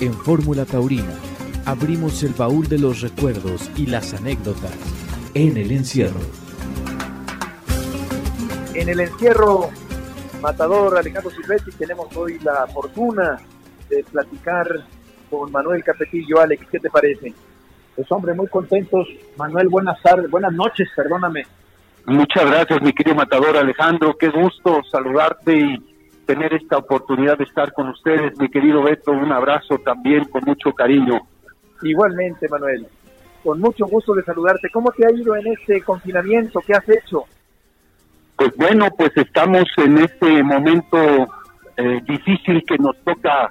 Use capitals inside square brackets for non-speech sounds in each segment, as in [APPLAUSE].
En Fórmula Taurina abrimos el baúl de los recuerdos y las anécdotas en el encierro. En el encierro, Matador Alejandro Silvestri, tenemos hoy la fortuna de platicar con Manuel Capetillo. Alex, ¿qué te parece? Pues hombre, muy contentos. Manuel, buenas tardes, buenas noches, perdóname. Muchas gracias, mi querido Matador Alejandro. Qué gusto saludarte y tener esta oportunidad de estar con ustedes. Mi querido Beto, un abrazo también con mucho cariño. Igualmente, Manuel. Con mucho gusto de saludarte. ¿Cómo te ha ido en este confinamiento? ¿Qué has hecho? Pues bueno, pues estamos en este momento eh, difícil que nos toca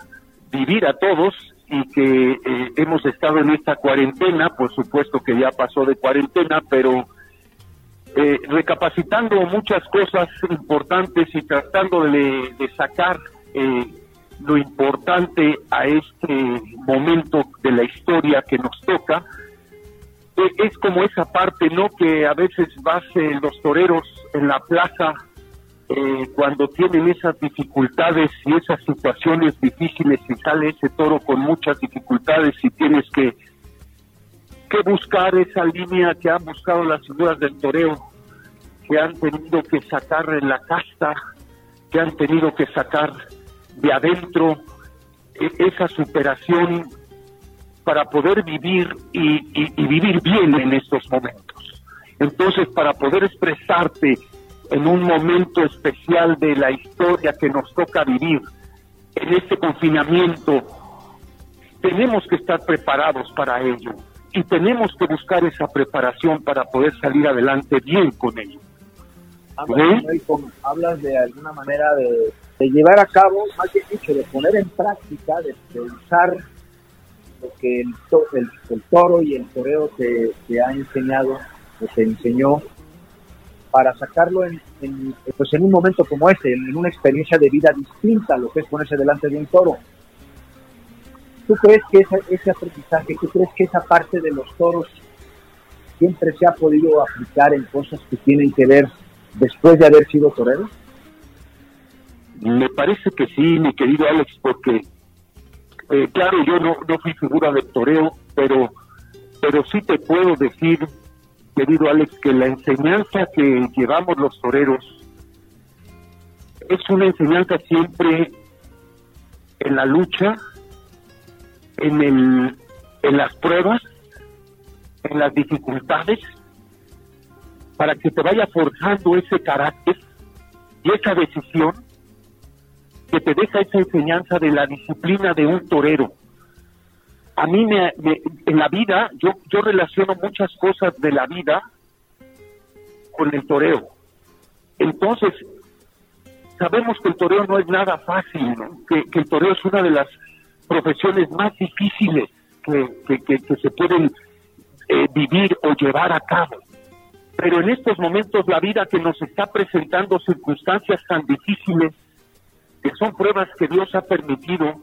vivir a todos y que eh, hemos estado en esta cuarentena, por supuesto que ya pasó de cuarentena, pero eh, recapacitando muchas cosas importantes y tratando de, sacar eh, lo importante a este momento de la historia que nos toca. Eh, es como esa parte, ¿no? Que a veces vas en los toreros en la plaza eh, cuando tienen esas dificultades y esas situaciones difíciles y sale ese toro con muchas dificultades y tienes que que buscar esa línea que han buscado las figuras del toreo, que han tenido que sacar en la casta, que han tenido que sacar de adentro e, esa superación para poder vivir y, y, y vivir bien en estos momentos. Entonces, para poder expresarte en un momento especial de la historia que nos toca vivir, en este confinamiento, tenemos que estar preparados para ello y tenemos que buscar esa preparación para poder salir adelante bien con ello. Hablas, ¿Sí? hablas de alguna manera de, de, llevar a cabo, más que dicho, de poner en práctica, de, de usar lo que el, to, el, el, toro y el toreo te, te ha enseñado, o te enseñó, para sacarlo en, en, pues en un momento como este, en, en una experiencia de vida distinta a lo que es ponerse delante de un toro. ¿Tú crees que ese, ese aprendizaje, tú crees que esa parte de los toros siempre se ha podido aplicar en cosas que tienen que ver después de haber sido torero? Me parece que sí, mi querido Alex, porque eh, claro, yo no, no fui figura de toreo, pero, pero sí te puedo decir, querido Alex, que la enseñanza que llevamos los toreros es una enseñanza siempre en la lucha, en, el, en las pruebas, en las dificultades, para que te vaya forjando ese carácter y esa decisión que te deja esa enseñanza de la disciplina de un torero. A mí me, me, en la vida, yo, yo relaciono muchas cosas de la vida con el toreo. Entonces, sabemos que el toreo no es nada fácil, que, que, el toreo es una de las profesiones más difíciles que, que, que se pueden eh, vivir o llevar a cabo. Pero en estos momentos la vida que nos está presentando circunstancias tan difíciles, que son pruebas que Dios ha permitido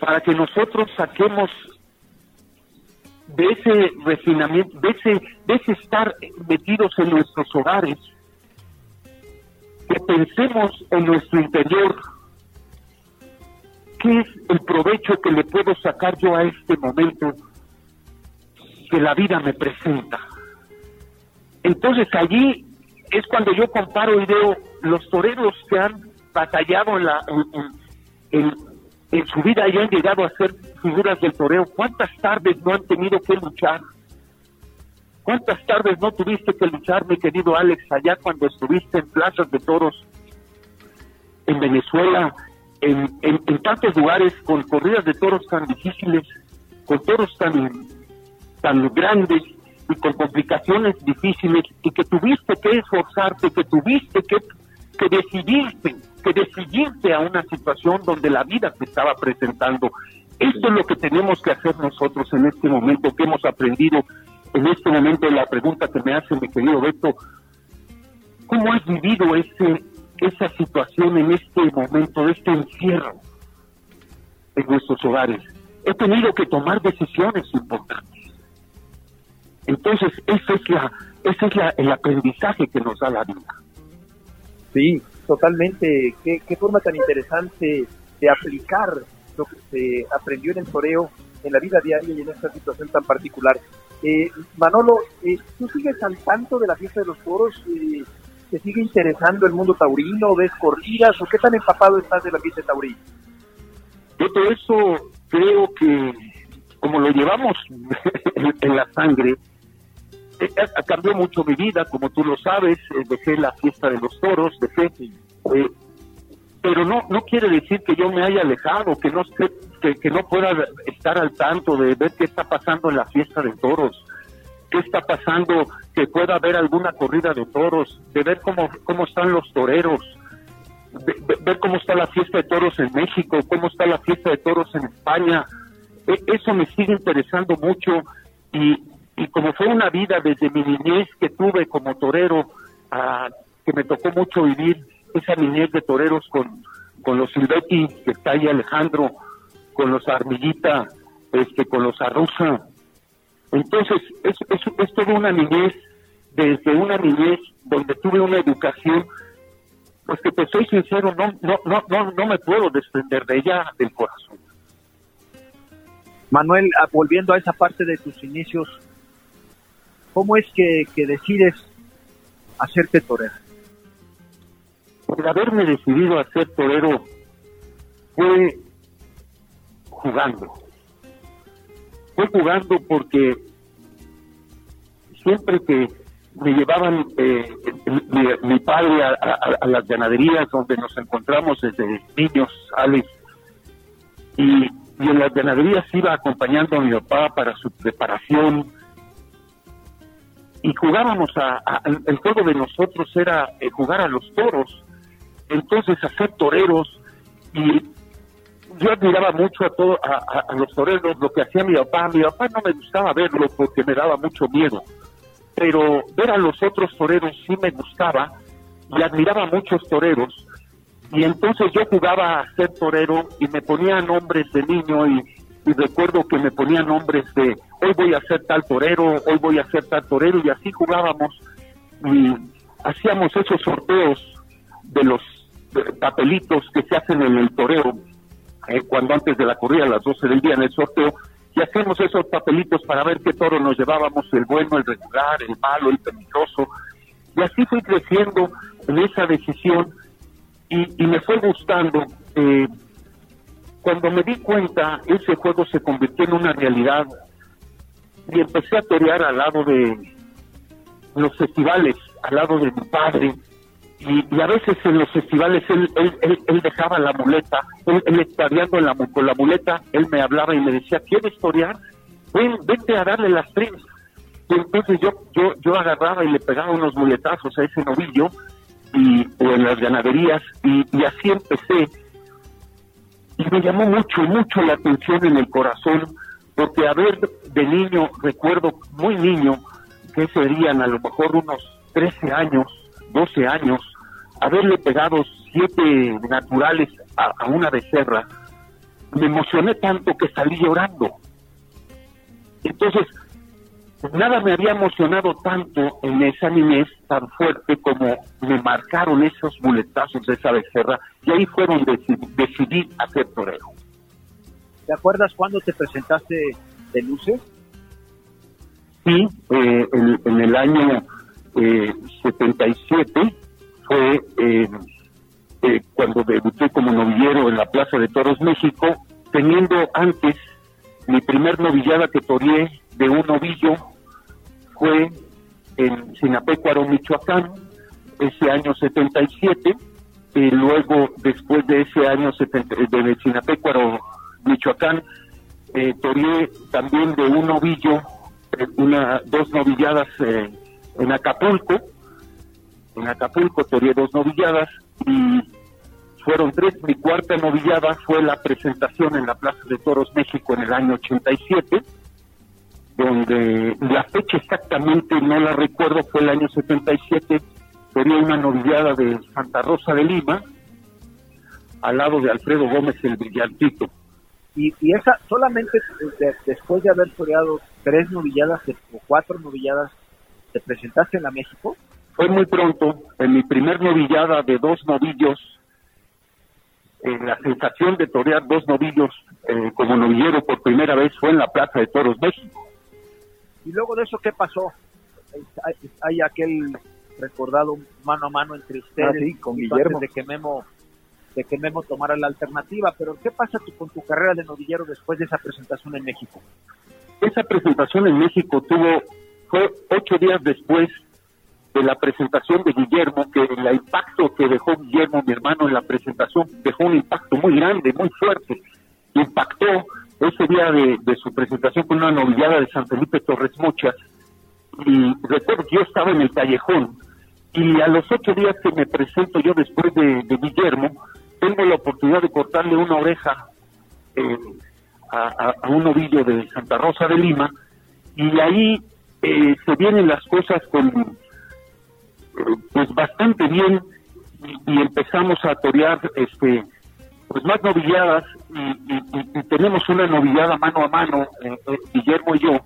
para que nosotros saquemos de ese refinamiento, de ese, de ese estar metidos en nuestros hogares, que pensemos en nuestro interior, qué es el provecho que le puedo sacar yo a este momento que la vida me presenta. Entonces allí es cuando yo comparo y veo los toreros que han batallado en, la, en, en, en, su vida y han llegado a ser figuras del toreo. ¿Cuántas tardes no han tenido que luchar? ¿Cuántas tardes no tuviste que luchar, mi querido Alex, allá cuando estuviste en plazas de toros en Venezuela, en, en, tantos lugares con corridas de toros tan difíciles, con toros tan, tan grandes y con complicaciones difíciles y que tuviste que esforzarte, que tuviste que, que decidirte, que decidirte a una situación donde la vida te estaba presentando. Esto es lo que tenemos que hacer nosotros en este momento, que hemos aprendido en este momento la pregunta que me hace mi querido Beto, ¿cómo has vivido ese, esa situación en este momento, de este encierro en nuestros hogares? He tenido que tomar decisiones importantes entonces, ese es, la, ese es la, el aprendizaje que nos da la vida. Sí, totalmente. Qué, qué forma tan interesante de aplicar lo que se aprendió en el toreo, en la vida diaria y en esta situación tan particular. Eh, Manolo, eh, ¿tú sigues al tanto de la fiesta de los toros? Eh, ¿Te sigue interesando el mundo taurino? ¿Ves corridas? ¿O qué tan empapado estás de la fiesta taurina? Yo todo eso creo que, como lo llevamos [LAUGHS] en la sangre, eh, cambió mucho mi vida, como tú lo sabes, dejé la fiesta de los toros, dejé pero no no quiere decir que yo me haya alejado, que no que, que, no pueda estar al tanto de ver qué está pasando en la fiesta de toros, qué está pasando, que pueda haber alguna corrida de toros, de ver cómo cómo están los toreros, ver cómo está la fiesta de toros en México, cómo está la fiesta de toros en España. E, eso me sigue interesando mucho y, y como fue una vida desde mi niñez que tuve como torero, que me tocó mucho vivir, esa niñez de toreros con, con los Silvetti, que está ahí Alejandro, con los Armillita, este, con los Arruza. Entonces, es, es, es toda una niñez, desde una niñez donde tuve una educación, pues que te soy sincero, no, no, no, no, no me puedo desprender de ella del corazón. Manuel, ah, volviendo a esa parte de tus inicios, ¿cómo es que, que decides hacerte torero? el haberme decidido a ser torero fue jugando. Fue jugando porque siempre que me llevaban eh, mi, padre a, las ganaderías donde nos encontramos desde niños, Alex, y, en las ganaderías iba acompañando a mi papá para su preparación. Y jugábamos a, el juego de nosotros era eh, jugar a los toros entonces hacer toreros y yo admiraba mucho a todo a, los toreros lo que hacía mi papá. Mi papá no me gustaba verlo porque me daba mucho miedo pero ver a los otros toreros sí me gustaba y admiraba a muchos toreros. Y entonces yo jugaba a ser torero y me ponía nombres de niño y, y recuerdo que me ponía nombres de hoy voy a ser tal torero, hoy voy a ser tal torero y así jugábamos y hacíamos esos sorteos de los papelitos que se hacen en el toreo, eh, cuando antes de la corrida, a las 12 del día en el sorteo, y hacemos esos papelitos para ver qué toro nos llevábamos, el bueno, el regular, el malo, el peligroso. Y así fui creciendo en esa decisión y, me fue gustando. Eh, cuando me di cuenta, ese juego se convirtió en una realidad y empecé a torear al lado de los festivales, al lado de mi padre, y, a veces en los festivales él, él, él, dejaba la muleta, él, en la, con la muleta, él me hablaba y me decía, ¿quieres torear? Ven, vete a darle las tres. Y entonces yo, yo, yo agarraba y le pegaba unos muletazos a ese novillo y, o en las ganaderías y, y así empecé. Y me llamó mucho, mucho la atención en el corazón, porque a ver, de niño, recuerdo muy niño, que serían a lo mejor unos 13 años, 12 años, haberle pegado siete naturales a, una becerra, me emocioné tanto que salí llorando. Entonces, nada me había emocionado tanto en esa niñez tan fuerte como me marcaron esos muletazos de esa becerra y ahí fue donde decidí, hacer torero. ¿Te acuerdas cuándo te presentaste de luces? Sí, eh, en, el año eh, 77 fue eh, eh, cuando debuté como novillero en la Plaza de Toros México, teniendo antes mi primer novillada que toreé de un novillo fue en Sinapecuaro, Michoacán, ese año 77, y luego después de ese año 70, de Sinapecuaro, Michoacán, eh, toreé también de un novillo, eh, una, dos novilladas en Acapulco, en Acapulco toreé dos novilladas y fueron tres. Mi cuarta novillada fue la presentación en la Plaza de Toros México en el año 87, donde la fecha exactamente no la recuerdo, fue el año 77, toreé una novillada de Santa Rosa de Lima, al lado de Alfredo Gómez el Brillantito. Y, y esa, solamente después de haber toreado tres novilladas o cuatro novilladas, ¿te presentaste en la México? fue muy pronto, en mi primer novillada de dos novillos, eh, la sensación de torear dos novillos eh, como novillero por primera vez fue en la Plaza de Toros México. Y luego de eso, ¿qué pasó? Hay, aquel recordado mano a mano entre ustedes y ah, con Guillermo de que Memo de que Memo tomara la alternativa, pero ¿qué pasa tú con tu carrera de novillero después de esa presentación en México? Esa presentación en México tuvo fue ocho días después de la presentación de Guillermo, que el impacto que dejó Guillermo, mi hermano, en la presentación, dejó un impacto muy grande, muy fuerte. Impactó ese día de, su presentación con una novillada de San Felipe Torres Mochas. Y recuerdo que yo estaba en el callejón y a los ocho días que me presento yo después de, Guillermo, tengo la oportunidad de cortarle una oreja eh, a, un novillo de Santa Rosa de Lima y ahí eh, se vienen las cosas con pues bastante bien y, empezamos a torear este pues más novilladas y, tenemos una novillada mano a mano eh, eh, Guillermo y yo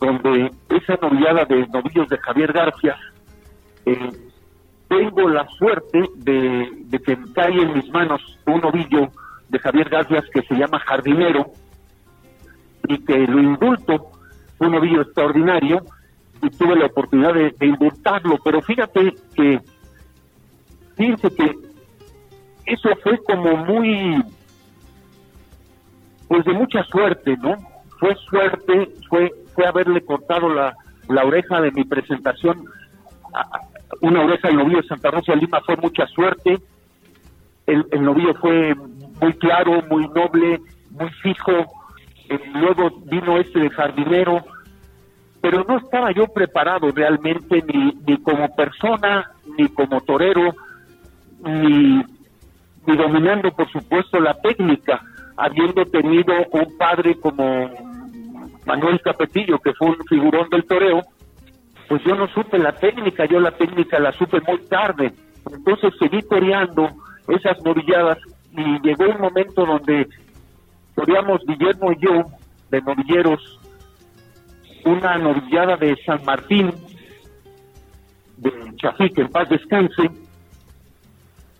donde esa novillada de novillos de Javier García eh, tengo la suerte de, que cae en mis manos un novillo de Javier García que se llama Jardinero y que lo indulto un novillo extraordinario y tuve la oportunidad de, de pero fíjate que, fíjense que eso fue como muy, pues de mucha suerte, ¿no? Fue suerte, fue, fue haberle cortado la, la oreja de mi presentación, una oreja del novillo de Santa Rosa de Lima fue mucha suerte, el, el novillo fue muy claro, muy noble, muy fijo, luego vino este jardinero, pero no estaba yo preparado realmente ni, ni como persona, ni como torero, ni, ni dominando, por supuesto, la técnica, habiendo tenido un padre como Manuel Capetillo, que fue un figurón del toreo, pues yo no supe la técnica, yo la técnica la supe muy tarde. Entonces seguí toreando esas novilladas y llegó un momento donde toreamos Guillermo y yo, de novilleros, una novillada de San Martín, de Chafí, que en paz descanse,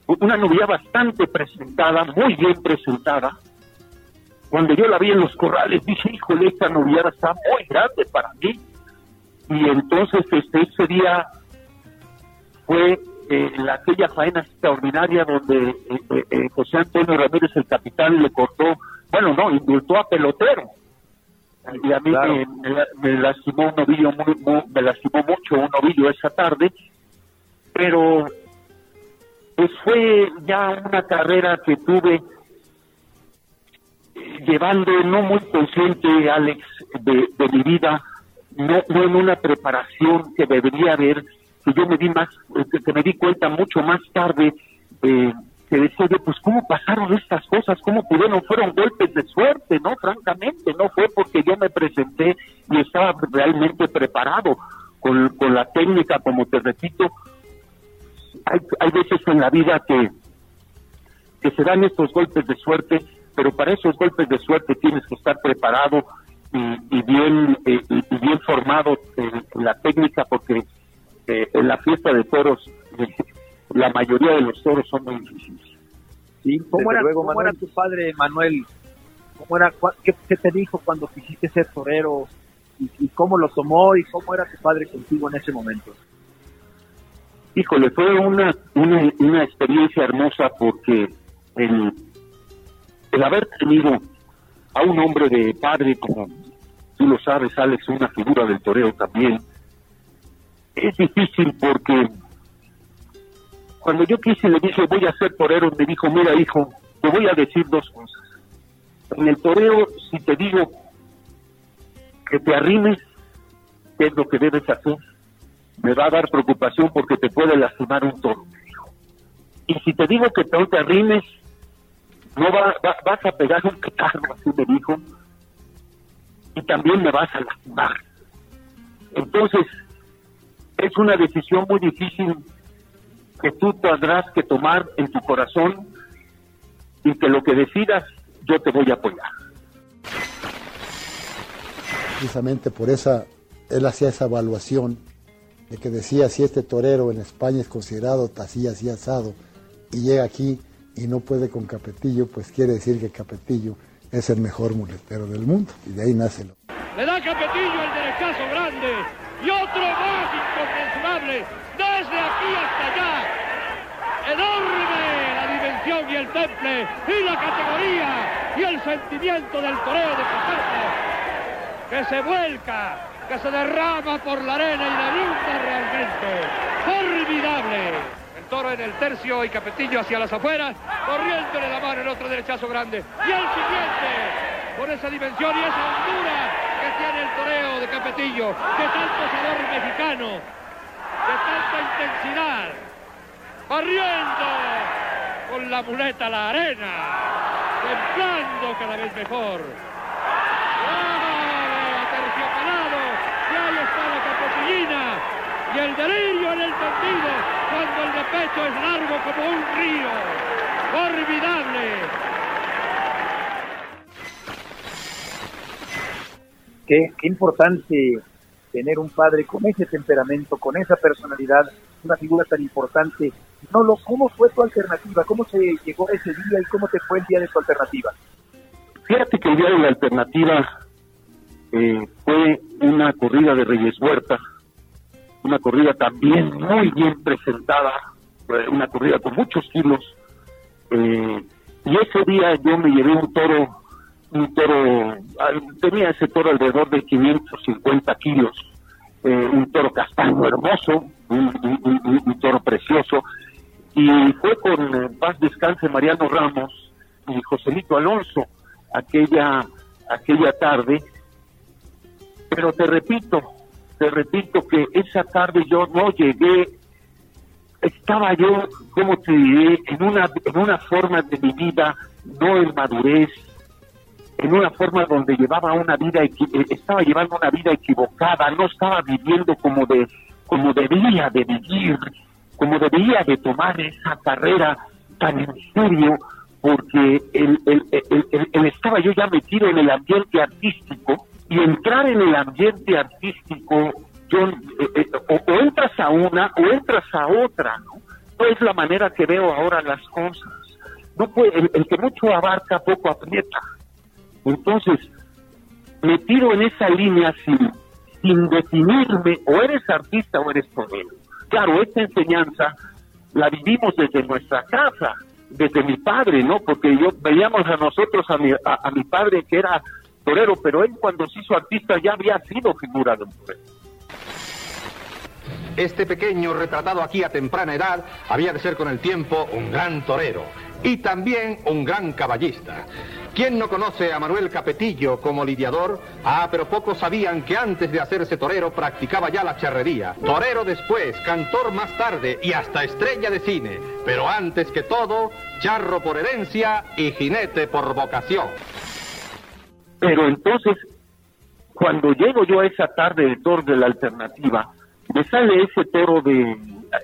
una novilla bastante presentada, muy bien presentada. Cuando yo la vi en los corrales, dije, híjole, esta novillada está muy grande para mí. Y entonces este, ese día fue eh, la, aquella faena extraordinaria donde eh, eh, José Antonio Ramírez, el capitán, le cortó, bueno, no, indultó a pelotero y a mí me, lastimó un novillo muy, me lastimó mucho un novillo esa tarde pero pues fue ya una carrera que tuve llevando no muy consciente Alex de, mi vida no, no en una preparación que debería haber que yo me di más que me di cuenta mucho más tarde eh, que decía yo, pues cómo pasaron estas cosas, cómo pudieron, fueron golpes de suerte, ¿no? Francamente, no fue porque yo me presenté y estaba realmente preparado con, con la técnica, como te repito. Hay, hay veces en la vida que, que se dan estos golpes de suerte, pero para esos golpes de suerte tienes que estar preparado y, bien eh, y bien formado en, la técnica, porque eh, en la fiesta de toros [LAUGHS] la mayoría de los toros son muy difíciles. ¿Sí? ¿Cómo, era, ¿cómo era, tu padre, Manuel? ¿Cómo era, qué, te dijo cuando quisiste ser torero? Y, cómo lo tomó? ¿Y cómo era tu padre contigo en ese momento? Híjole, fue una, una, una experiencia hermosa porque el, el haber tenido a un hombre de padre como tú lo sabes, Alex, una figura del toreo también, es difícil porque cuando yo quise le dije voy a ser torero, me dijo, mira hijo, te voy a decir dos cosas. En el toreo, si te digo que te arrimes, ¿qué es lo que debes hacer? Me va a dar preocupación porque te puede lastimar un toro, me dijo. Y si te digo que no te arrimes, no va, vas a pegar un petardo, así me dijo, y también me vas a lastimar. Entonces, es una decisión muy difícil que tú tendrás que tomar en tu corazón y que lo que decidas yo te voy a apoyar. Precisamente por esa, él hacía esa evaluación de que decía si este torero en España es considerado así, así asado, y llega aquí y no puede con Capetillo, pues quiere decir que Capetillo es el mejor muletero del mundo y de ahí nace lo. Le da Capetillo el derechazo grande y otro más inconmensurable desde aquí hasta allá. Enorme la dimensión y el temple y la categoría y el sentimiento del toreo de Pajardo que se vuelca, que se derrama por la arena y la luta realmente. Formidable toro en el tercio y Capetillo hacia las afueras, corriéndole la mano el otro derechazo grande. Y el siguiente, con esa dimensión y esa hondura que tiene el toreo de Capetillo, de tanto sabor mexicano, de tanta intensidad, corriendo con la muleta a la arena, templando cada vez mejor. Aterciopelado, y ahí está la capetillina y el delirio en el tendido cuando el de pecho es largo como un río. Formidable. Qué importante tener un padre con ese temperamento, con esa personalidad, una figura tan importante. No, lo, ¿Cómo fue tu alternativa? ¿Cómo se llegó ese día y cómo te fue el día de tu alternativa? Fíjate que el día de la alternativa eh, fue una corrida de Reyes Huerta una corrida también muy bien presentada, una corrida con muchos kilos. Eh, y ese día yo me llevé un toro, un toro, tenía ese toro alrededor de 550 kilos, eh, un toro castaño hermoso, un, toro precioso, y fue con paz descanse Mariano Ramos y Joselito Alonso aquella, aquella tarde, pero te repito, te repito que esa tarde yo no llegué, estaba yo, como te diré, en una, en una forma de mi vida, no en madurez, en una forma donde llevaba una vida, eh, estaba llevando una vida equivocada, no estaba viviendo como, de, como debía de vivir, como debía de tomar esa carrera tan en serio, porque el, estaba yo ya metido en el ambiente artístico, y entrar en el ambiente artístico, yo, eh, eh, o, entras a una o entras a otra, ¿no? No es la manera que veo ahora las cosas. No puede, el, que mucho abarca, poco aprieta. Entonces, me tiro en esa línea sin, sin definirme, o eres artista o eres torero. Claro, esta enseñanza la vivimos desde nuestra casa, desde mi padre, ¿no? Porque yo veíamos a nosotros, a mi, padre que era torero, pero él cuando se hizo artista ya había sido figura de un torero. Este pequeño retratado aquí a temprana edad había de ser con el tiempo un gran torero y también un gran caballista. ¿Quién no conoce a Manuel Capetillo como lidiador? Ah, pero pocos sabían que antes de hacerse torero practicaba ya la charrería. Torero después, cantor más tarde y hasta estrella de cine. Pero antes que todo, charro por herencia y jinete por vocación. Pero entonces, cuando llego yo a esa tarde de toro de la alternativa, me sale ese toro de,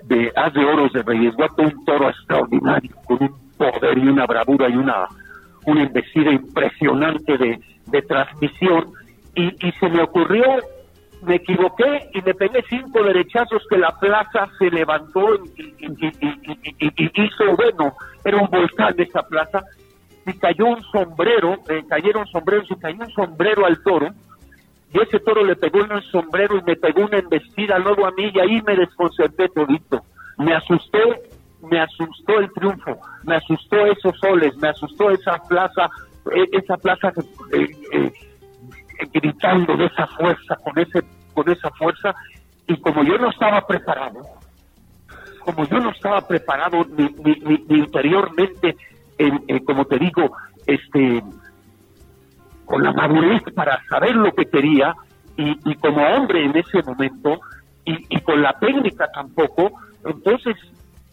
de Haz de Oros de Reyes Guato, un toro extraordinario, con un poder y una bravura y una, una embestida impresionante de, de transmisión. Y, y se me ocurrió, me equivoqué y me pegué cinco derechazos que la plaza se levantó y, y hizo, bueno, era un volcán de esa plaza y cayó un sombrero, eh, cayeron sombreros y cayó un sombrero al toro, y ese toro le pegó en el sombrero y me pegó una embestida luego a mí y ahí me desconcerté todito. Me asusté, me asustó el triunfo, me asustó esos soles, me asustó esa plaza, eh, esa plaza eh, gritando de esa fuerza, con ese, con esa fuerza, y como yo no estaba preparado, como yo no estaba preparado ni, ni, ni interiormente como te digo, este, con la madurez para saber lo que quería y, como hombre en ese momento y, con la técnica tampoco, entonces,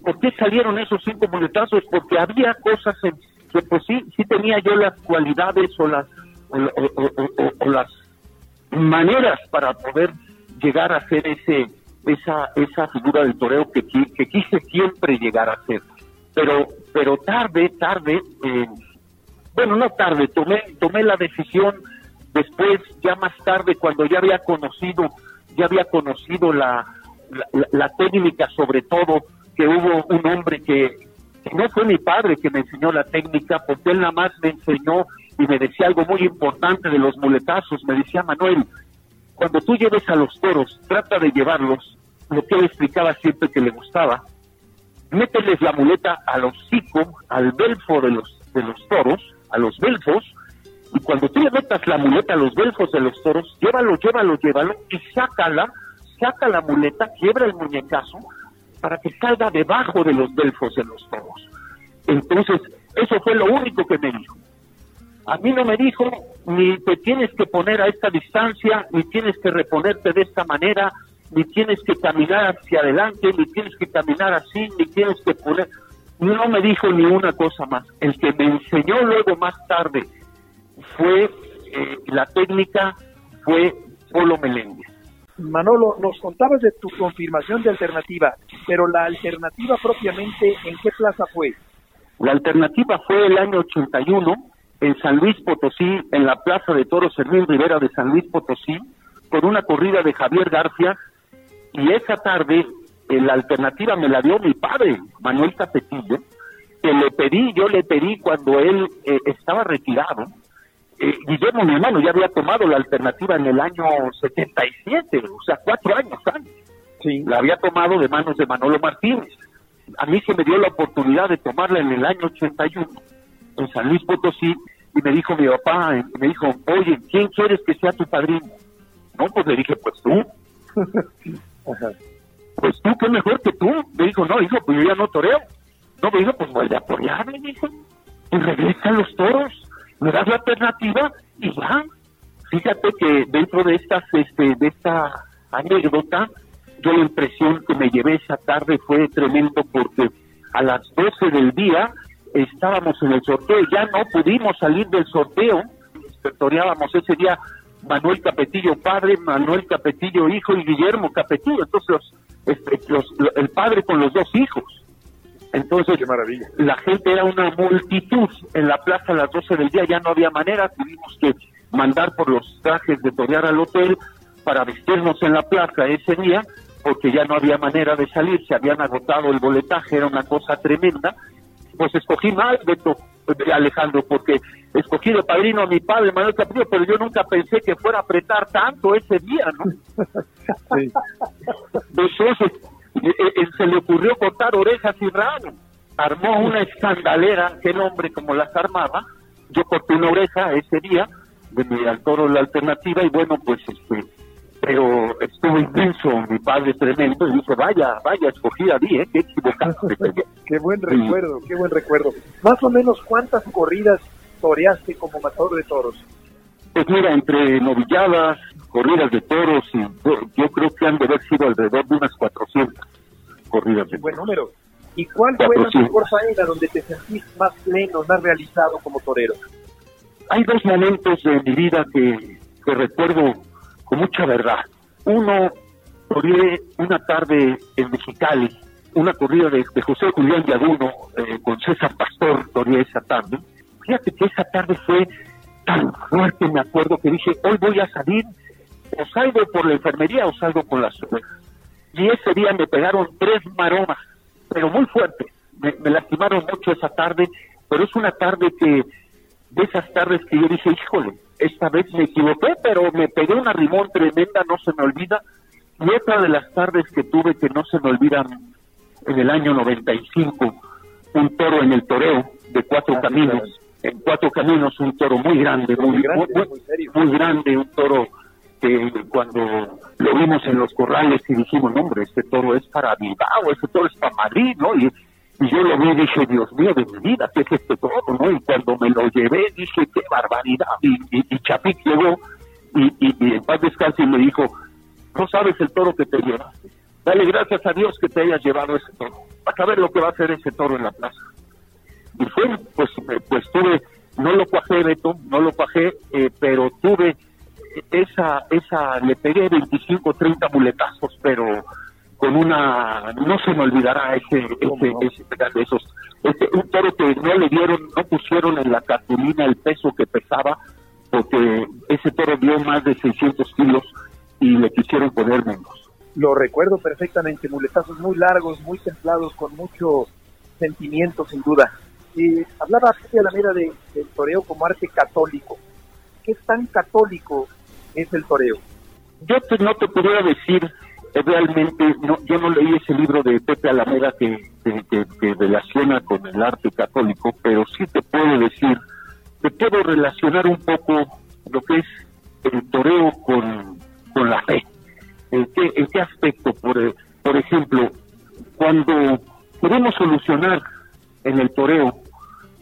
¿por qué salieron esos cinco muletazos? Porque había cosas en, que pues sí, sí tenía yo las cualidades o las, o, las maneras para poder llegar a ser ese esa esa figura del toreo que, que quise siempre llegar a ser pero pero tarde, tarde, eh, bueno, no tarde, tomé, tomé la decisión después, ya más tarde, cuando ya había conocido, ya había conocido la, la, técnica sobre todo, que hubo un hombre que, no fue mi padre que me enseñó la técnica, porque él nada más me enseñó y me decía algo muy importante de los muletazos. Me decía, Manuel, cuando tú lleves a los toros, trata de llevarlos, lo que él explicaba siempre que le gustaba, mételes la muleta al hocico, al belfo de los, de los toros, a los belfos, y cuando tú le metas la muleta a los belfos de los toros, llévalo, llévalo, llévalo, y sácala, saca la muleta, quiebra el muñecazo, para que salga debajo de los belfos de los toros. Entonces, eso fue lo único que me dijo. A mí no me dijo ni te tienes que poner a esta distancia, ni tienes que reponerte de esta manera, ni tienes que caminar hacia adelante, ni tienes que caminar así, ni tienes que poner... No me dijo ni una cosa más. El que me enseñó luego más tarde fue eh, la técnica, fue Polo Meléndez. Manolo, nos contabas de tu confirmación de alternativa, pero la alternativa propiamente, ¿en qué plaza fue? La alternativa fue el año 81 en San Luis Potosí, en la Plaza de Toros Servín Rivera de San Luis Potosí, con una corrida de Javier García, y esa tarde eh, la alternativa me la dio mi padre, Manuel Capetillo, que le pedí, yo le pedí cuando él eh, estaba retirado, eh, Guillermo, mi hermano, ya había tomado la alternativa en el año 77, o sea, cuatro años antes. Sí. La había tomado de manos de Manolo Martínez. A mí se me dio la oportunidad de tomarla en el año 81 en San Luis Potosí y me dijo mi papá, me dijo, oye, ¿quién quieres que sea tu padrino? No, pues le dije, pues tú. [LAUGHS] Pues tú, qué mejor que tú. Me dijo, no, hijo, pues yo ya no toreo. No, me dijo, pues vuelve a torear, me dijo. Y regresa a los toros me das la alternativa y ya. Fíjate que dentro de estas, este, de esta anécdota, yo la impresión que me llevé esa tarde fue tremendo porque a las 12 del día estábamos en el sorteo, ya no pudimos salir del sorteo, toreábamos ese día Manuel Capetillo padre, Manuel Capetillo hijo y Guillermo Capetillo, entonces este, los, el padre con los dos hijos. Entonces, la gente era una multitud en la plaza a las 12 del día, ya no había manera, tuvimos que mandar por los trajes de torear al hotel para vestirnos en la plaza ese día, porque ya no había manera de salir, se habían agotado el boletaje, era una cosa tremenda. Pues escogí mal, Beto, Alejandro, porque escogí de padrino a mi padre, Manuel Caprillo, pero yo nunca pensé que fuera a apretar tanto ese día, ¿no? [LAUGHS] Sí. Entonces, eh, eh, se le ocurrió cortar orejas y rabo. Armó una escandalera, aquel hombre como las armaba. Yo corté una oreja ese día, de mi al toro la alternativa, y bueno, pues este, pero estuvo intenso, mi padre tremendo, y dice, vaya, vaya, escogí a mí, ¿eh? qué equivocado. [LAUGHS] qué buen recuerdo, qué buen recuerdo. Más o menos, ¿cuántas corridas toreaste como matador de toros? Pues mira, entre novilladas, corridas de toros, yo, creo que han de haber sido alrededor de unas 400 corridas de Buen número. ¿Y cuál fue la mejor faena donde te sentís más pleno, más realizado como torero? Hay dos momentos de mi vida que, recuerdo con mucha verdad. Uno, toreé una tarde en Mexicali, una corrida de, José Julián Yaduno eh, con César Pastor, toreé esa tarde. Fíjate que esa tarde fue tan fuerte, me acuerdo que dije, hoy voy a salir o salgo por la enfermería o salgo con las orejas. Y ese día me pegaron tres maromas, pero muy fuertes. Me, lastimaron mucho esa tarde, pero es una tarde que, de esas tardes que yo dije, híjole, esta vez me equivoqué, pero me pegué una rimón tremenda, no se me olvida. Y otra de las tardes que tuve que no se me olvidan, en el año 95, un toro en el toreo de cuatro caminos. En cuatro caminos, un toro muy grande, muy, muy grande, un toro que cuando lo vimos en los corrales y dijimos, no, hombre, este toro es para Bilbao, este toro es para Madrid, ¿no? Y, yo lo vi y dije, Dios mío, de mi vida, ¿qué es este toro, no? Y cuando me lo llevé, dije, qué barbaridad. Y, y, Chapik llegó y, y, en paz descanse y me dijo, no sabes el toro que te llevaste. Dale gracias a Dios que te hayas llevado ese toro. Vas a ver lo que va a hacer ese toro en la plaza. Y fue, pues, pues tuve, no lo cuajé, Beto, no lo cuajé, eh, pero tuve esa, esa, le pegué 25, 30 muletazos, pero con una, no se me olvidará ese, ese, ese, esos, este, un toro que no le dieron, no pusieron en la cartulina el peso que pesaba, porque ese toro dio más de 600 kilos y le quisieron poner menos. Lo recuerdo perfectamente, muletazos muy largos, muy templados, con mucho sentimiento sin duda. Y hablaba Pepe Alameda de, del toreo como arte católico. ¿Qué tan católico es el toreo? Yo no te podría decir realmente, no, yo no leí ese libro de Pepe Alameda que, que, relaciona con el arte católico, pero sí te puedo decir, te puedo relacionar un poco lo que es el toreo con, con la fe. ¿En qué, en qué aspecto? Por, por ejemplo, cuando queremos solucionar en el toreo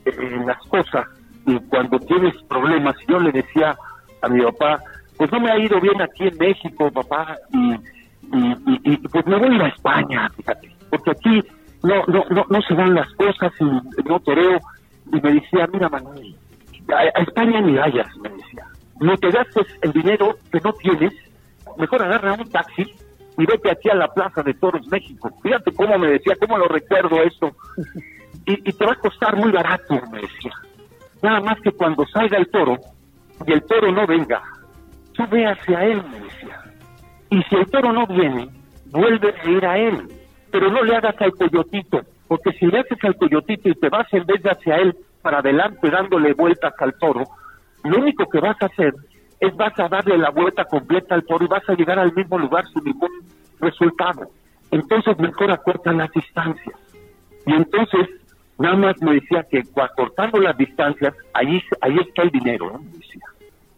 eh, las cosas y cuando tienes problemas, yo le decía a mi papá, pues no me ha ido bien aquí en México, papá, y, y, pues me voy a ir a España, fíjate, porque aquí no, no, no, no se dan las cosas y no toreo. Y me decía, mira Manuel, a, España ni vayas, me decía. No te gastes el dinero que no tienes, mejor agarra un taxi y vete aquí a la Plaza de Toros México. Fíjate cómo me decía, cómo lo recuerdo esto. Y, te va a costar muy barato, me decía. Nada más que cuando salga el toro y el toro no venga, tú ve hacia él, me decía. Y si el toro no viene, vuelve a ir a él. Pero no le hagas al coyotito, porque si le haces al coyotito y te vas en vez de hacia él para adelante dándole vueltas al toro, lo único que vas a hacer es vas a darle la vuelta completa al toro y vas a llegar al mismo lugar sin ningún resultado. Entonces mejor acortan las distancias. Y entonces nada más me decía que acortando las distancias, ahí, ahí está el dinero, ¿no? decía.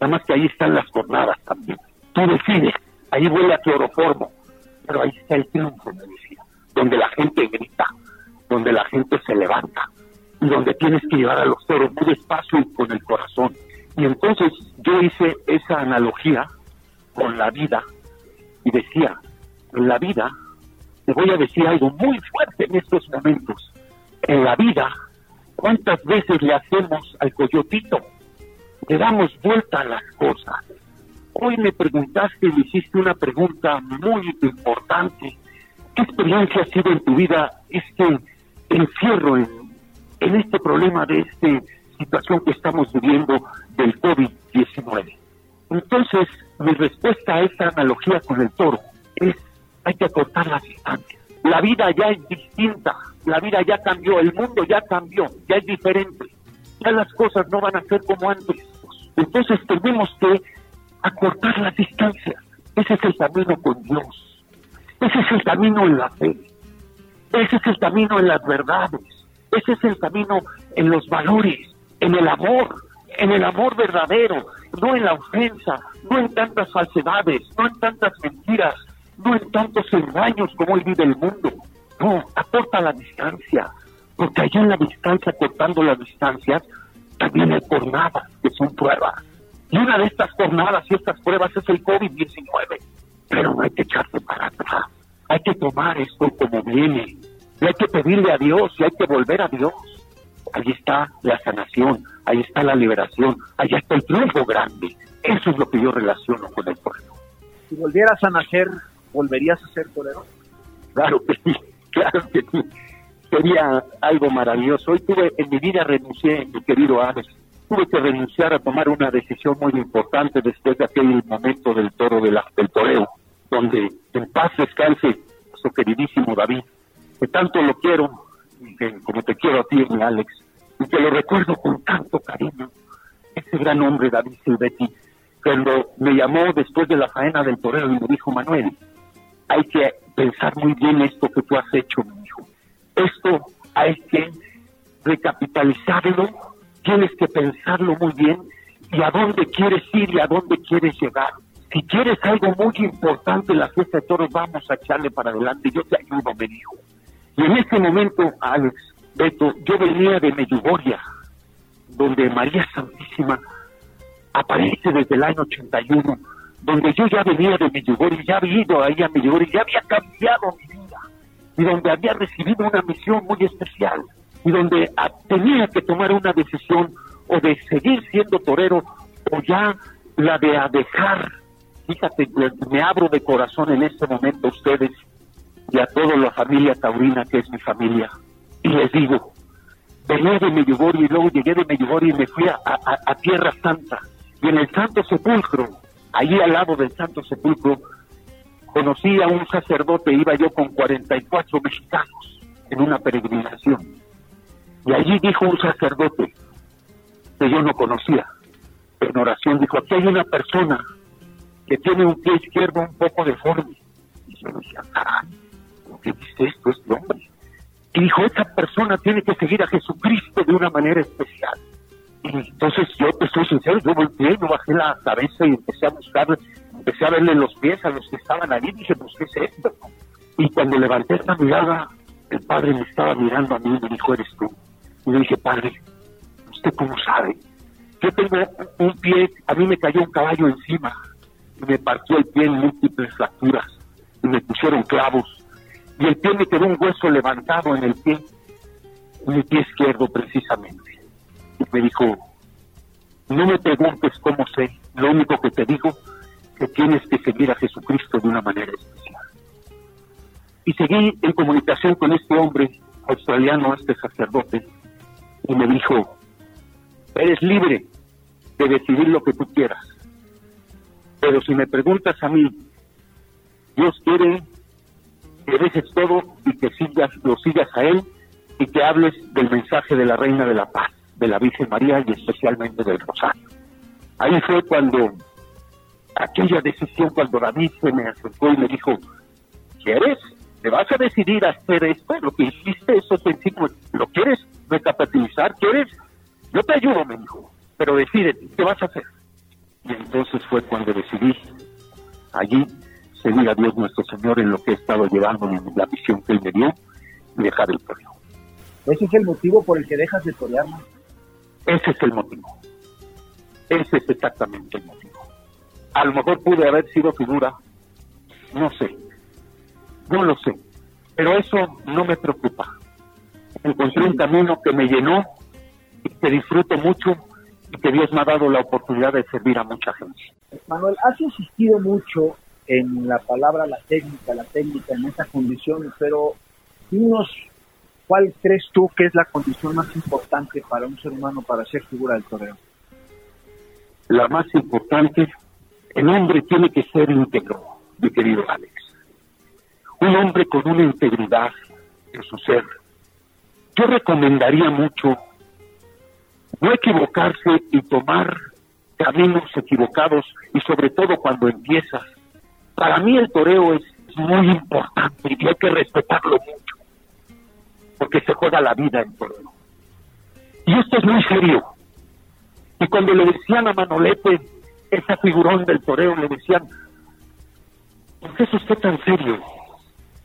Nada más que ahí están las jornadas también. Tú decides, ahí huele a cloroformo, pero ahí está el triunfo, me decía, donde la gente grita, donde la gente se levanta, y donde tienes que llevar a los toros muy despacio y con el corazón. Y entonces yo hice esa analogía con la vida y decía, en la vida, te voy a decir algo muy fuerte en estos momentos, en la vida, ¿cuántas veces le hacemos al coyotito? Le damos vuelta a las cosas. Hoy me preguntaste, me hiciste una pregunta muy importante. ¿Qué experiencia ha sido en tu vida este encierro en, este problema de esta situación que estamos viviendo del COVID-19? Entonces, mi respuesta a esta analogía con el toro es, hay que acortar las distancias. La vida ya es distinta, la vida ya cambió, el mundo ya cambió, ya es diferente. Ya las cosas no van a ser como antes. Entonces tenemos que acortar las distancias. Ese es el camino con Dios. Ese es el camino en la fe. Ese es el camino en las verdades. Ese es el camino en los valores, en el amor, en el amor verdadero, no en la ofensa, no en tantas falsedades, no en tantas mentiras, no en tantos engaños como hoy vive el mundo. No, acorta la distancia, porque allá en la distancia, cortando las distancias, también hay jornadas que son pruebas. Y una de estas jornadas y estas pruebas es el COVID-19. Pero no hay que echarse para atrás. Hay que tomar esto como viene. Y hay que pedirle a Dios y hay que volver a Dios. Ahí está la sanación, ahí está la liberación, ahí está el triunfo grande. Eso es lo que yo relaciono con el pueblo. Si volvieras a nacer, ¿volverías a ser torero? Claro que sí, claro que sí sería algo maravilloso. Hoy tuve, en mi vida renuncié, mi querido Alex, tuve que renunciar a tomar una decisión muy importante después de aquel momento del toro de la, del toreo, donde en paz descanse su queridísimo David, que tanto lo quiero, como te quiero a ti, mi Alex, y que lo recuerdo con tanto cariño. Ese gran hombre, David Silvetti, cuando me llamó después de la faena del toreo y me dijo, Manuel, hay que pensar muy bien esto que tú has hecho, mi hijo esto hay que recapitalizarlo, tienes que pensarlo muy bien y a dónde quieres ir y a dónde quieres llegar. Si quieres algo muy importante en la fiesta de toros, vamos a echarle para adelante. Yo te ayudo, me dijo. Y en ese momento, Alex, Beto, yo venía de Medjugorje, donde María Santísima aparece desde el año 81, donde yo ya venía de Medjugorje, ya había ido ahí a Medjugorje, ya había cambiado mi vida y donde había recibido una misión muy especial y donde tenía que tomar una decisión o de seguir siendo torero o ya la de dejar. Fíjate, me abro de corazón en este momento a ustedes y a toda la familia taurina que es mi familia y les digo, venía de Medjugorje y luego llegué de Medjugorje y me fui a, a Tierra Santa y en el Santo Sepulcro, ahí al lado del Santo Sepulcro, conocí a un sacerdote, iba yo con 44 mexicanos en una peregrinación. Y allí dijo un sacerdote que yo no conocía, en oración dijo, aquí hay una persona que tiene un pie izquierdo un poco deforme. Y yo decía, caray, ¿qué dice esto este hombre? Y dijo, esa persona tiene que seguir a Jesucristo de una manera especial. Entonces yo, te soy sincero, yo volteé, yo bajé la cabeza y empecé a buscar, empecé a verle los pies a los que estaban allí, dije, pues, ¿qué es esto? Y cuando levanté esta mirada, el padre me estaba mirando a mí y me dijo, eres tú. Y le dije, padre, ¿usted cómo sabe? Yo tengo un pie, a mí me cayó un caballo encima y me partió el pie en múltiples fracturas y me pusieron clavos y el pie me quedó un hueso levantado en el pie, en el pie izquierdo precisamente. Me dijo, no me preguntes cómo sé, lo único que te digo que tienes que seguir a Jesucristo de una manera especial. Y seguí en comunicación con este hombre australiano, este sacerdote, y me dijo, eres libre de decidir lo que tú quieras. Pero si me preguntas a mí, Dios quiere que dejes todo y que sigas, lo sigas a Él y que hables del mensaje de la Reina de la Paz, de la Virgen María y especialmente del Rosario. Ahí fue cuando aquella decisión, cuando David se me acercó y me dijo, ¿quieres? ¿Te vas a decidir hacer esto? Lo que hiciste, eso sencillo, ¿lo quieres recapitalizar? ¿Quieres? Yo te ayudo, me dijo, pero decídete, ¿qué vas a hacer? Y entonces fue cuando decidí allí seguir a Dios nuestro Señor en lo que he estado llevando en la misión que Él me dio y dejar el toreo. ¿Ese es el motivo por el que dejas de torear? Ese es el motivo. Ese es exactamente el motivo. A lo mejor pude haber sido figura, no sé, no lo sé, pero eso no me preocupa. Encontré un camino que me llenó y que disfruto mucho y que Dios me ha dado la oportunidad de servir a mucha gente. Manuel, has insistido mucho en la palabra, la técnica, la técnica en esa condición, pero dinos cuál crees tú que es la condición más importante para un ser humano para ser figura del toreo. La más importante, el hombre tiene que ser íntegro, mi querido Alex. Un hombre con una integridad en su ser. Yo recomendaría mucho no equivocarse y tomar caminos equivocados y sobre todo cuando empiezas para mí el toreo es muy importante y hay que respetarlo mucho, porque se juega la vida en toreo. Y esto es muy serio. Y cuando le decían a Manolete, esa figurón del toreo, le decían, ¿por qué es usted tan serio?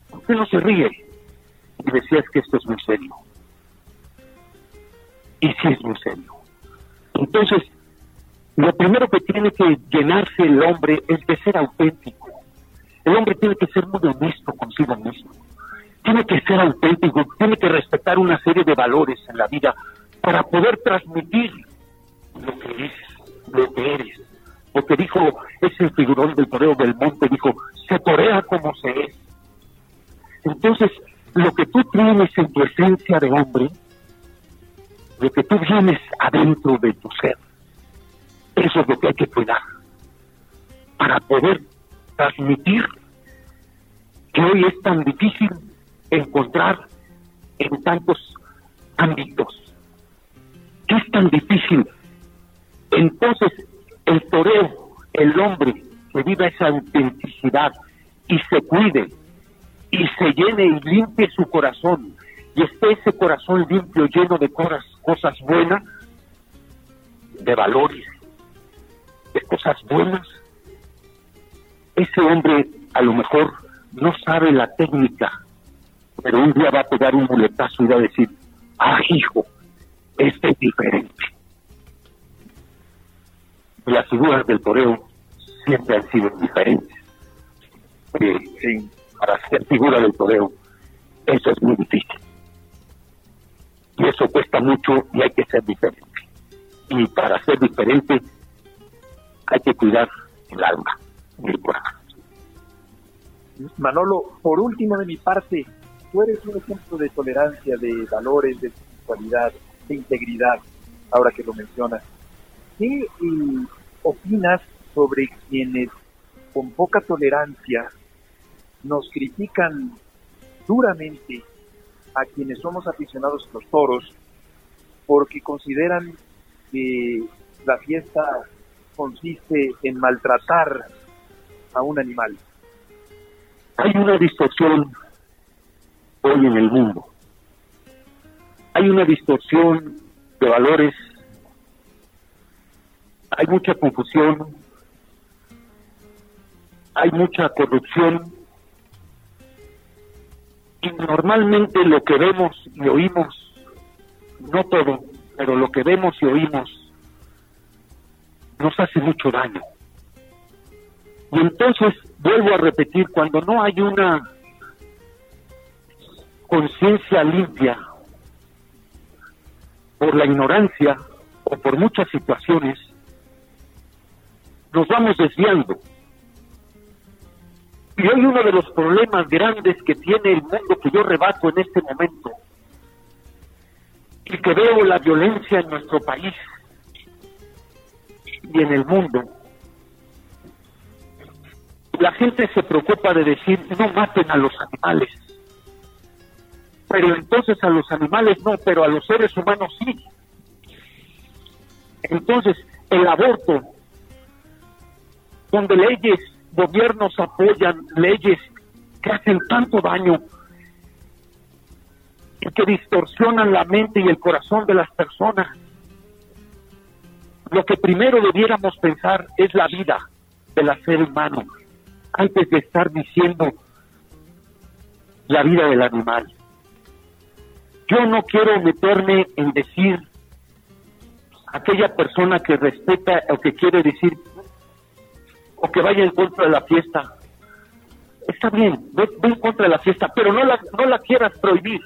¿Por qué no se ríe? Y decía, es que esto es muy serio. Y sí es muy serio. Entonces, lo primero que tiene que llenarse el hombre es de ser auténtico el hombre tiene que ser muy honesto consigo mismo, tiene que ser auténtico, tiene que respetar una serie de valores en la vida para poder transmitir lo que es, lo que eres. Porque dijo ese figurón del toreo del monte, dijo, se torea como se es. Entonces, lo que tú tienes en tu esencia de hombre, lo que tú vienes adentro de tu ser, eso es lo que hay que cuidar para poder transmitir que hoy es tan difícil encontrar en tantos ámbitos. Que es tan difícil. Entonces, el toreo, el hombre que viva esa autenticidad y se cuide y se llene y limpie su corazón y esté ese corazón limpio, lleno de cosas, cosas buenas, de valores, de cosas buenas, ese hombre a lo mejor no sabe la técnica, pero un día va a pegar un muletazo y va a decir, ah, hijo, este es diferente. Las figuras del toreo siempre han sido diferentes. Eh, para ser figura del toreo, eso es muy difícil. Y eso cuesta mucho y hay que ser diferente. Y para ser diferente hay que cuidar el alma. Manolo, por último de mi parte, tú eres un ejemplo de tolerancia, de valores, de espiritualidad, de integridad, ahora que lo mencionas. ¿Qué opinas sobre quienes con poca tolerancia nos critican duramente a quienes somos aficionados a los toros porque consideran que la fiesta consiste en maltratar a un animal. Hay una distorsión hoy en el mundo. Hay una distorsión de valores, hay mucha confusión, hay mucha corrupción y normalmente lo que vemos y oímos, no todo, pero lo que vemos y oímos nos hace mucho daño. Y entonces, vuelvo a repetir, cuando no hay una conciencia limpia por la ignorancia o por muchas situaciones, nos vamos desviando. Y hoy uno de los problemas grandes que tiene el mundo que yo rebato en este momento y que veo la violencia en nuestro país y en el mundo, la gente se preocupa de decir no maten a los animales. Pero entonces a los animales no, pero a los seres humanos sí. Entonces, el aborto, donde leyes, gobiernos apoyan leyes que hacen tanto daño y que distorsionan la mente y el corazón de las personas. Lo que primero debiéramos pensar es la vida del ser humano antes de estar diciendo la vida del animal. Yo no quiero meterme en decir aquella persona que respeta o que quiere decir o que vaya en contra de la fiesta. Está bien, ve, en contra de la fiesta, pero no la, no la quieras prohibir.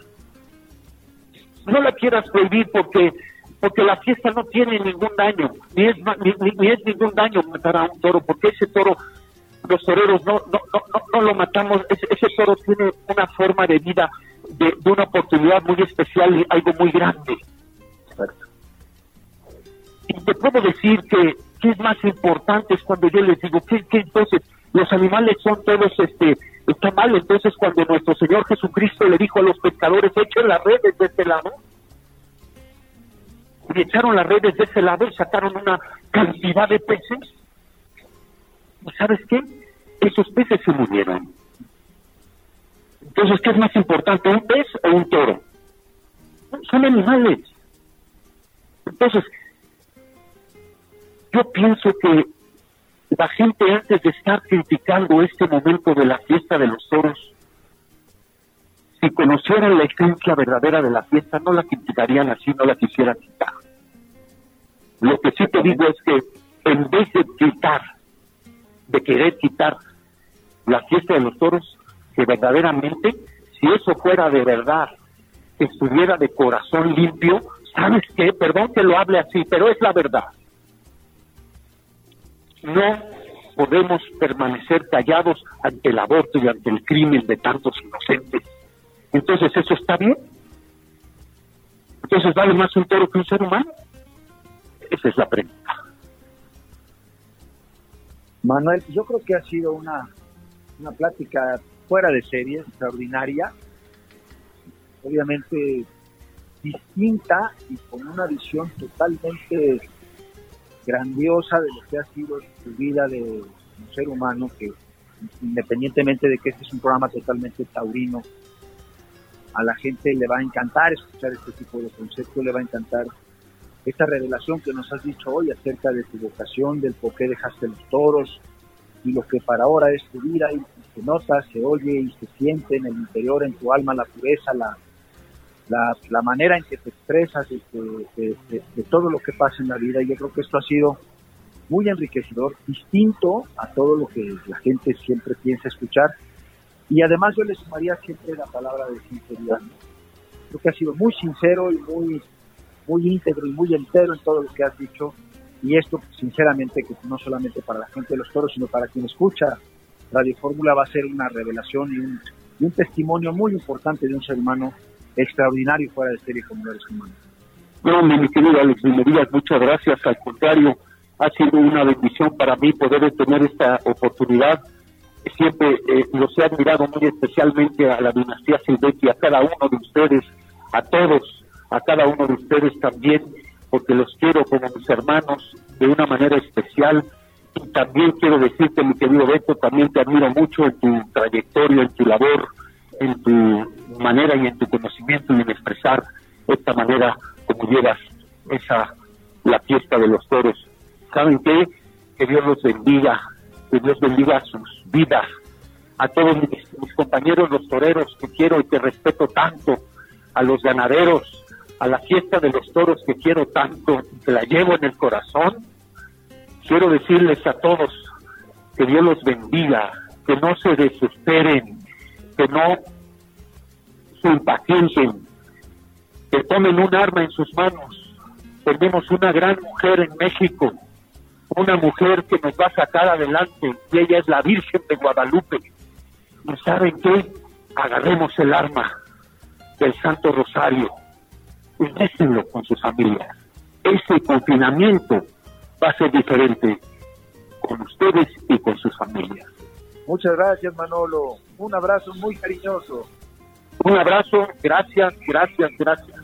No la quieras prohibir porque porque la fiesta no tiene ningún daño, ni es, ni, ni es ningún daño matar a un toro, porque ese toro los toreros no, no, no, no, lo matamos, ese, ese, toro tiene una forma de vida, de, de, una oportunidad muy especial y algo muy grande. Y te puedo decir que, que es más importante es cuando yo les digo que, que entonces los animales son todos este está mal entonces cuando nuestro Señor Jesucristo le dijo a los pescadores echen las redes de este lado y echaron las redes de ese lado y sacaron una cantidad de peces ¿sabes qué? Esos peces se murieron. Entonces, ¿qué es más importante, un pez o un toro? Son animales. Entonces, yo pienso que la gente antes de estar criticando este momento de la fiesta de los toros, si conocieran la esencia verdadera de la fiesta, no la criticarían así, no la quisieran quitar. Lo que sí te digo es que en vez de quitar de querer quitar la fiesta de los toros, que verdaderamente, si eso fuera de verdad, estuviera de corazón limpio, ¿sabes qué? Perdón que lo hable así, pero es la verdad. No podemos permanecer callados ante el aborto y ante el crimen de tantos inocentes. Entonces, ¿eso está bien? Entonces, ¿vale más un toro que un ser humano? Esa es la pregunta. Manuel, yo creo que ha sido una, una plática fuera de serie, extraordinaria, obviamente distinta y con una visión totalmente grandiosa de lo que ha sido su vida de un ser humano que independientemente de que este es un programa totalmente taurino, a la gente le va a encantar escuchar este tipo de conceptos, le va a encantar esta revelación que nos has dicho hoy acerca de tu vocación, del por qué dejaste los toros y lo que para ahora es tu vida y se nota, se oye y se siente en el interior, en tu alma, la pureza, la, la, manera en que te expresas de, de, todo lo que pasa en la vida. Yo creo que esto ha sido muy enriquecedor, distinto a todo lo que la gente siempre piensa escuchar. Y además yo le sumaría siempre la palabra de sinceridad. Creo que ha sido muy sincero y muy muy íntegro y muy entero en todo lo que has dicho. Y esto, sinceramente, que no solamente para la gente de los toros, sino para quien escucha Radio Fórmula, va a ser una revelación y un, testimonio muy importante de un ser humano extraordinario fuera de serie como eres humano. No, mi querido Alex Minerías, muchas gracias. Al contrario, ha sido una bendición para mí poder tener esta oportunidad. Siempre eh, los he admirado muy especialmente a la dinastía Silvetti, a cada uno de ustedes, a todos a cada uno de ustedes también, porque los quiero como mis hermanos de una manera especial. También quiero decirte, mi querido Beto, también te admiro mucho en tu trayectoria, en tu labor, en tu manera y en tu conocimiento y en expresar esta manera como llevas esa la fiesta de los toros. ¿Saben qué? Que Dios los bendiga, que Dios bendiga sus vidas, a todos mis, compañeros los toreros que quiero y que respeto tanto, a los ganaderos, a la fiesta de los toros que quiero tanto, que la llevo en el corazón. Quiero decirles a todos que Dios los bendiga, que no se desesperen, que no se impaciencien, que tomen un arma en sus manos. Tenemos una gran mujer en México, una mujer que nos va a sacar adelante, y ella es la Virgen de Guadalupe. ¿Y saben qué? Agarremos el arma del Santo Rosario y déjenlo con sus familias. Ese confinamiento va a ser diferente con ustedes y con sus familias. Muchas gracias, Manolo. Un abrazo muy cariñoso. Un abrazo, gracias, gracias, gracias.